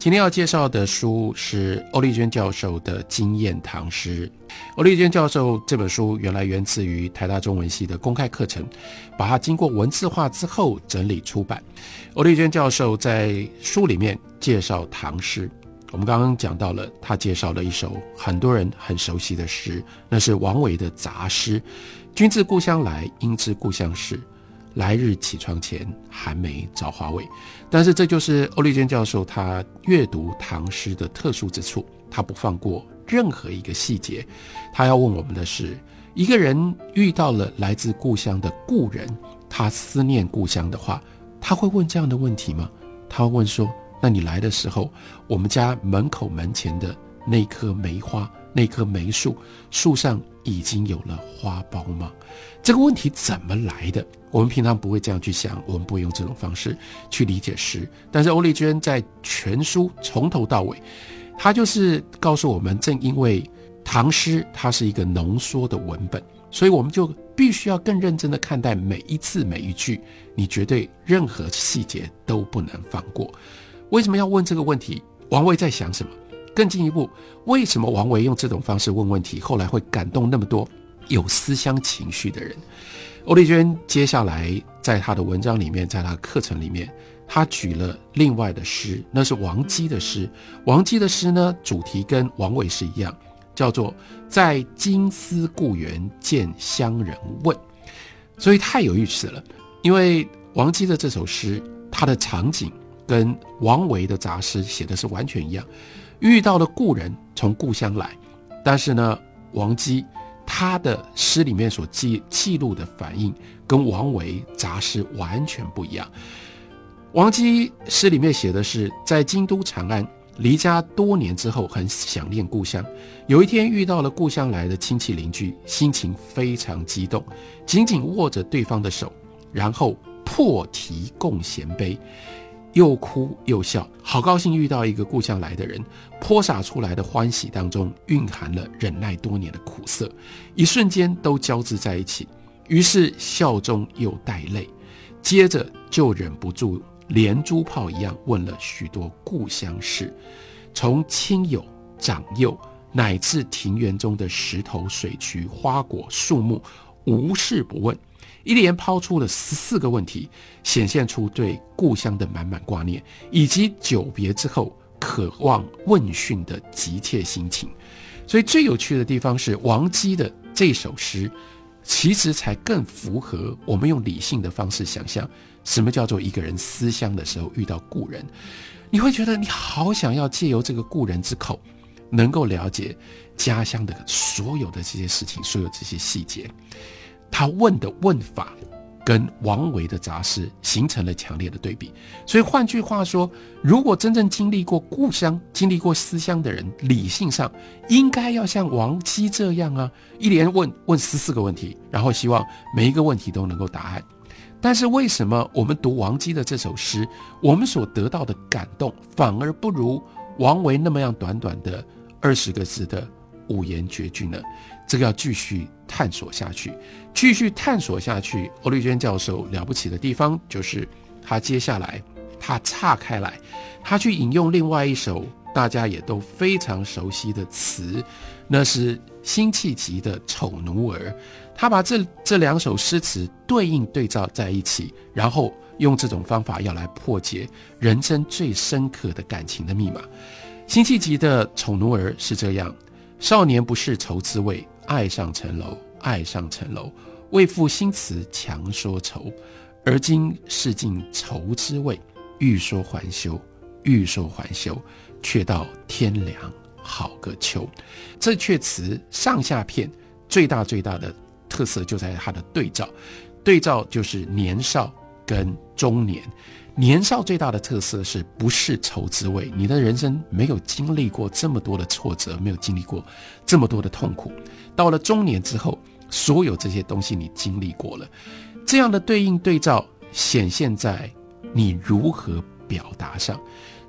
今天要介绍的书是欧丽娟教授的《经验唐诗》。欧丽娟教授这本书原来源自于台大中文系的公开课程，把它经过文字化之后整理出版。欧丽娟教授在书里面介绍唐诗，我们刚刚讲到了，他介绍了一首很多人很熟悉的诗，那是王维的杂诗：“君自故乡来，应知故乡事。”来日起床前，寒梅找花未？但是这就是欧丽娟教授他阅读唐诗的特殊之处，他不放过任何一个细节。他要问我们的是：一个人遇到了来自故乡的故人，他思念故乡的话，他会问这样的问题吗？他会问说：那你来的时候，我们家门口门前的那棵梅花，那棵梅树，树上已经有了花苞吗？这个问题怎么来的？我们平常不会这样去想，我们不会用这种方式去理解诗。但是欧丽娟在全书从头到尾，她就是告诉我们：正因为唐诗它是一个浓缩的文本，所以我们就必须要更认真的看待每一字每一句，你绝对任何细节都不能放过。为什么要问这个问题？王维在想什么？更进一步，为什么王维用这种方式问问题，后来会感动那么多？有思乡情绪的人，欧丽娟接下来在她的文章里面，在她课程里面，她举了另外的诗，那是王姬的诗。王姬的诗呢，主题跟王维是一样，叫做“在金丝故园见乡人问”，所以太有意思了。因为王姬的这首诗，它的场景跟王维的杂诗写的是完全一样，遇到了故人从故乡来，但是呢，王姬。他的诗里面所记记录的反应，跟王维杂诗完全不一样。王姬诗里面写的是，在京都长安离家多年之后，很想念故乡。有一天遇到了故乡来的亲戚邻居，心情非常激动，紧紧握着对方的手，然后破题共衔杯。又哭又笑，好高兴遇到一个故乡来的人，泼洒出来的欢喜当中蕴含了忍耐多年的苦涩，一瞬间都交织在一起。于是笑中又带泪，接着就忍不住连珠炮一样问了许多故乡事，从亲友长幼，乃至庭园中的石头、水渠、花果、树木，无事不问。一连抛出了十四个问题，显现出对故乡的满满挂念，以及久别之后渴望问讯的急切心情。所以最有趣的地方是，王姬的这首诗，其实才更符合我们用理性的方式想象，什么叫做一个人思乡的时候遇到故人，你会觉得你好想要借由这个故人之口，能够了解家乡的所有的这些事情，所有这些细节。他问的问法，跟王维的杂诗形成了强烈的对比。所以换句话说，如果真正经历过故乡、经历过思乡的人，理性上应该要像王姬这样啊，一连问问十四个问题，然后希望每一个问题都能够答案。但是为什么我们读王姬的这首诗，我们所得到的感动反而不如王维那么样短短的二十个字的五言绝句呢？这个要继续探索下去，继续探索下去。欧丽娟教授了不起的地方，就是他接下来他岔开来，他去引用另外一首大家也都非常熟悉的词，那是辛弃疾的《丑奴儿》。他把这这两首诗词对应对照在一起，然后用这种方法要来破解人生最深刻的感情的密码。辛弃疾的《丑奴儿》是这样：少年不识愁滋味。爱上层楼，爱上层楼，为赋新词强说愁。而今识尽愁滋味，欲说还休，欲说还休，却道天凉好个秋。这阙词上下片最大最大的特色就在它的对照，对照就是年少跟中年。年少最大的特色是不是愁滋味？你的人生没有经历过这么多的挫折，没有经历过这么多的痛苦。到了中年之后，所有这些东西你经历过了，这样的对应对照显现在你如何表达上。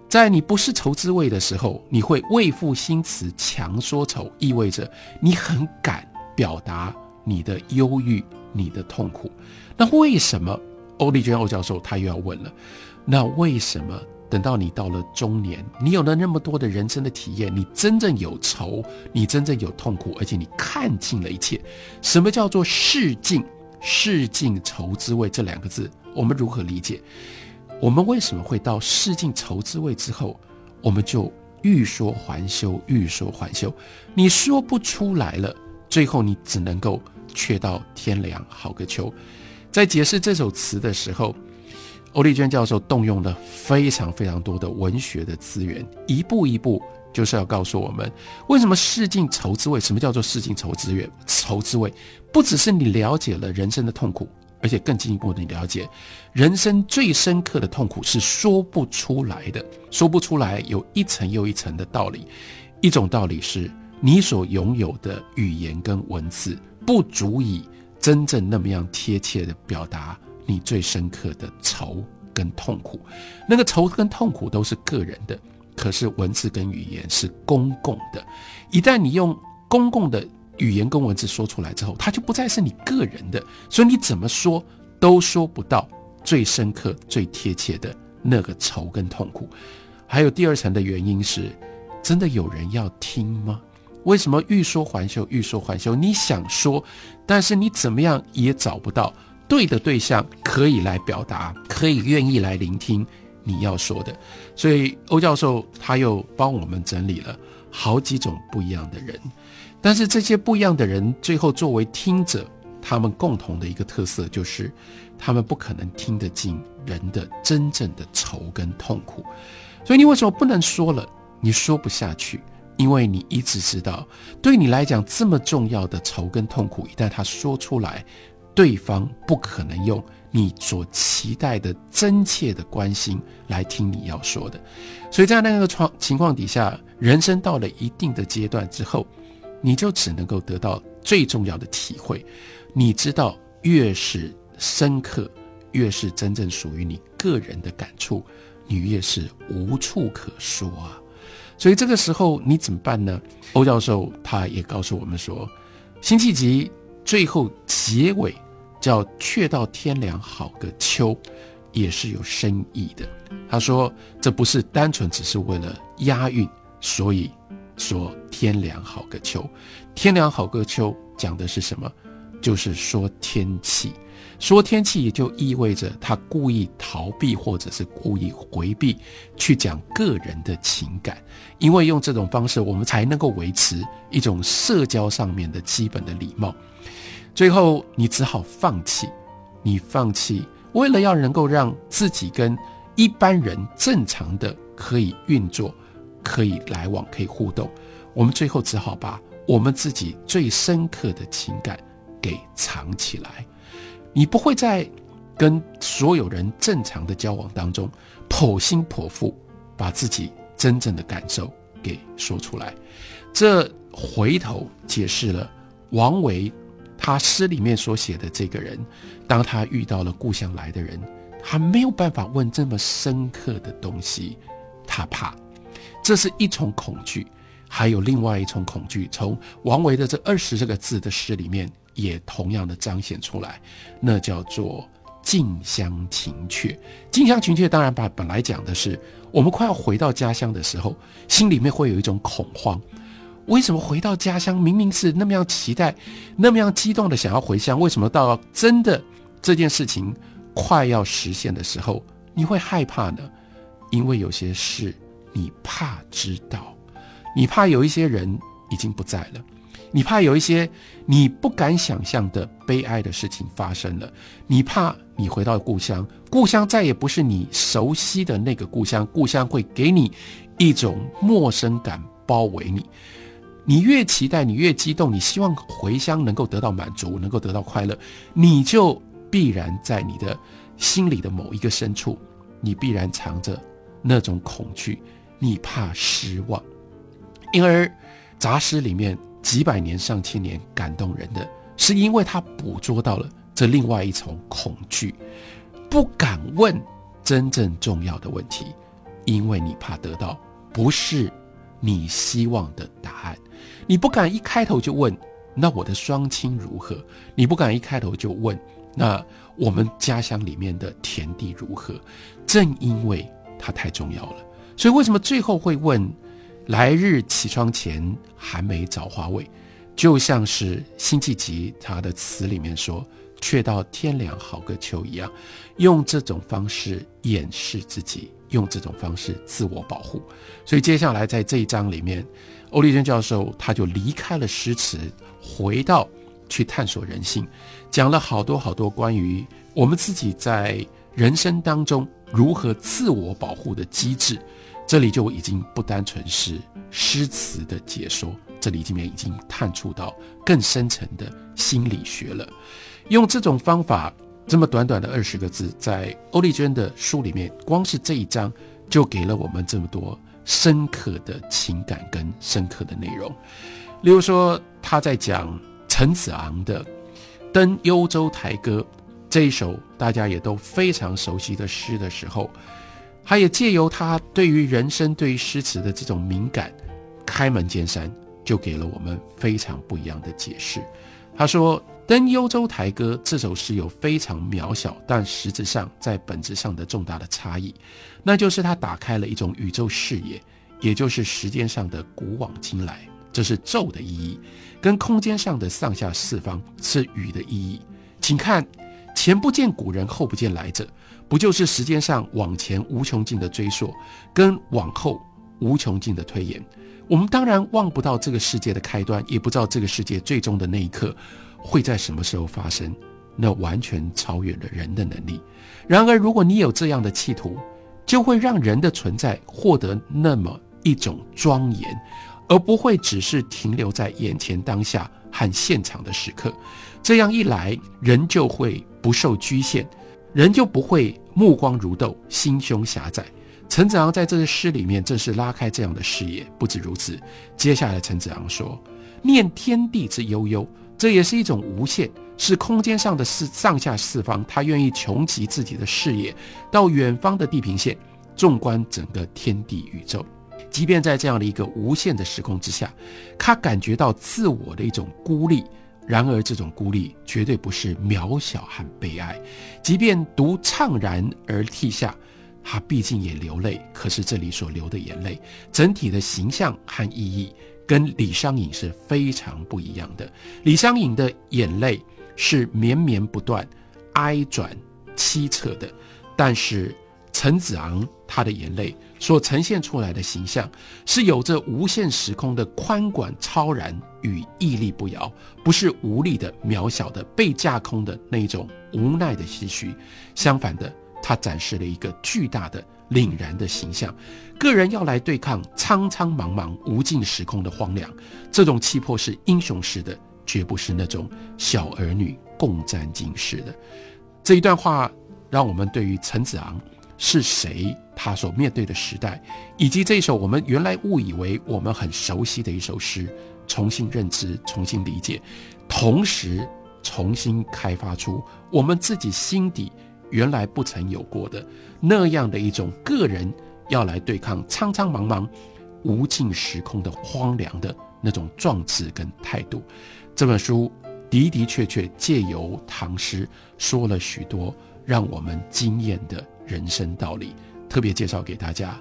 在你不是愁滋味的时候，你会为赋新词强说愁，意味着你很敢表达你的忧郁、你的痛苦。那为什么欧丽娟欧教授他又要问了？那为什么等到你到了中年，你有了那么多的人生的体验，你真正有愁，你真正有痛苦，而且你看尽了一切？什么叫做世尽？世尽愁滋味这两个字，我们如何理解？我们为什么会到试尽愁滋味之后，我们就欲说还休，欲说还休？你说不出来了，最后你只能够却到天凉好个秋。在解释这首词的时候，欧丽娟教授动用了非常非常多的文学的资源，一步一步就是要告诉我们，为什么试尽愁滋味？什么叫做试尽愁滋味？愁滋味不只是你了解了人生的痛苦。而且更进一步的你了解，人生最深刻的痛苦是说不出来的，说不出来有一层又一层的道理。一种道理是你所拥有的语言跟文字不足以真正那么样贴切的表达你最深刻的愁跟痛苦。那个愁跟痛苦都是个人的，可是文字跟语言是公共的。一旦你用公共的。语言跟文字说出来之后，它就不再是你个人的，所以你怎么说都说不到最深刻、最贴切的那个愁跟痛苦。还有第二层的原因是，真的有人要听吗？为什么欲说还休，欲说还休？你想说，但是你怎么样也找不到对的对象可以来表达，可以愿意来聆听你要说的。所以欧教授他又帮我们整理了好几种不一样的人。但是这些不一样的人，最后作为听者，他们共同的一个特色就是，他们不可能听得进人的真正的愁跟痛苦。所以你为什么不能说了？你说不下去，因为你一直知道，对你来讲这么重要的愁跟痛苦，一旦他说出来，对方不可能用你所期待的真切的关心来听你要说的。所以在那个情况底下，人生到了一定的阶段之后。你就只能够得到最重要的体会，你知道，越是深刻，越是真正属于你个人的感触，你越是无处可说啊。所以这个时候你怎么办呢？欧教授他也告诉我们说，辛弃疾最后结尾叫“却到天凉好个秋”，也是有深意的。他说，这不是单纯只是为了押韵，所以。说天凉好个秋，天凉好个秋讲的是什么？就是说天气，说天气也就意味着他故意逃避或者是故意回避去讲个人的情感，因为用这种方式我们才能够维持一种社交上面的基本的礼貌。最后你只好放弃，你放弃，为了要能够让自己跟一般人正常的可以运作。可以来往，可以互动，我们最后只好把我们自己最深刻的情感给藏起来。你不会在跟所有人正常的交往当中剖心剖腹，把自己真正的感受给说出来。这回头解释了王维他诗里面所写的这个人，当他遇到了故乡来的人，他没有办法问这么深刻的东西，他怕。这是一重恐惧，还有另外一重恐惧，从王维的这二十这个字的诗里面也同样的彰显出来，那叫做近乡情怯。近乡情怯当然把本来讲的是我们快要回到家乡的时候，心里面会有一种恐慌。为什么回到家乡明明是那么样期待，那么样激动的想要回乡，为什么到真的这件事情快要实现的时候，你会害怕呢？因为有些事。你怕知道，你怕有一些人已经不在了，你怕有一些你不敢想象的悲哀的事情发生了，你怕你回到故乡，故乡再也不是你熟悉的那个故乡，故乡会给你一种陌生感包围你。你越期待，你越激动，你希望回乡能够得到满足，能够得到快乐，你就必然在你的心里的某一个深处，你必然藏着那种恐惧。你怕失望，因而杂诗里面几百年、上千年感动人的，是因为他捕捉到了这另外一重恐惧，不敢问真正重要的问题，因为你怕得到不是你希望的答案。你不敢一开头就问，那我的双亲如何？你不敢一开头就问，那我们家乡里面的田地如何？正因为它太重要了，所以为什么最后会问？来日起窗前，寒梅找花未？就像是辛弃疾他的词里面说：“却道天凉好个秋”一样，用这种方式掩饰自己，用这种方式自我保护。所以接下来在这一章里面，欧丽娟教授他就离开了诗词，回到去探索人性，讲了好多好多关于我们自己在人生当中如何自我保护的机制。这里就已经不单纯是诗词的解说，这里这边已经探触到更深层的心理学了。用这种方法，这么短短的二十个字，在欧丽娟的书里面，光是这一章就给了我们这么多深刻的情感跟深刻的内容。例如说，他在讲陈子昂的《登幽州台歌》这一首大家也都非常熟悉的诗的时候。他也借由他对于人生、对于诗词的这种敏感，开门见山就给了我们非常不一样的解释。他说：“《登幽州台歌》这首诗有非常渺小，但实质上在本质上的重大的差异，那就是他打开了一种宇宙视野，也就是时间上的古往今来，这是宙的意义；跟空间上的上下四方是宇的意义。请看，前不见古人，后不见来者。”不就是时间上往前无穷尽的追溯，跟往后无穷尽的推演？我们当然望不到这个世界的开端，也不知道这个世界最终的那一刻会在什么时候发生。那完全超越了人的能力。然而，如果你有这样的企图，就会让人的存在获得那么一种庄严，而不会只是停留在眼前当下和现场的时刻。这样一来，人就会不受局限。人就不会目光如豆，心胸狭窄。陈子昂在这个诗里面正是拉开这样的视野。不止如此，接下来陈子昂说：“念天地之悠悠，这也是一种无限，是空间上的四上下四方。他愿意穷极自己的视野，到远方的地平线，纵观整个天地宇宙。即便在这样的一个无限的时空之下，他感觉到自我的一种孤立。”然而，这种孤立绝对不是渺小和悲哀。即便独怅然而涕下，他毕竟也流泪。可是这里所流的眼泪，整体的形象和意义跟李商隐是非常不一样的。李商隐的眼泪是绵绵不断、哀转凄恻的，但是。陈子昂他的眼泪所呈现出来的形象，是有着无限时空的宽广超然与屹立不摇，不是无力的渺小的被架空的那种无奈的唏嘘。相反的，他展示了一个巨大的凛然的形象。个人要来对抗苍苍茫茫无尽时空的荒凉，这种气魄是英雄式的，绝不是那种小儿女共沾巾式的。这一段话，让我们对于陈子昂。是谁？他所面对的时代，以及这首我们原来误以为我们很熟悉的一首诗，重新认知、重新理解，同时重新开发出我们自己心底原来不曾有过的那样的一种个人要来对抗苍苍茫茫无尽时空的荒凉的那种壮志跟态度。这本书的的确确借由唐诗说了许多让我们惊艳的。人生道理，特别介绍给大家。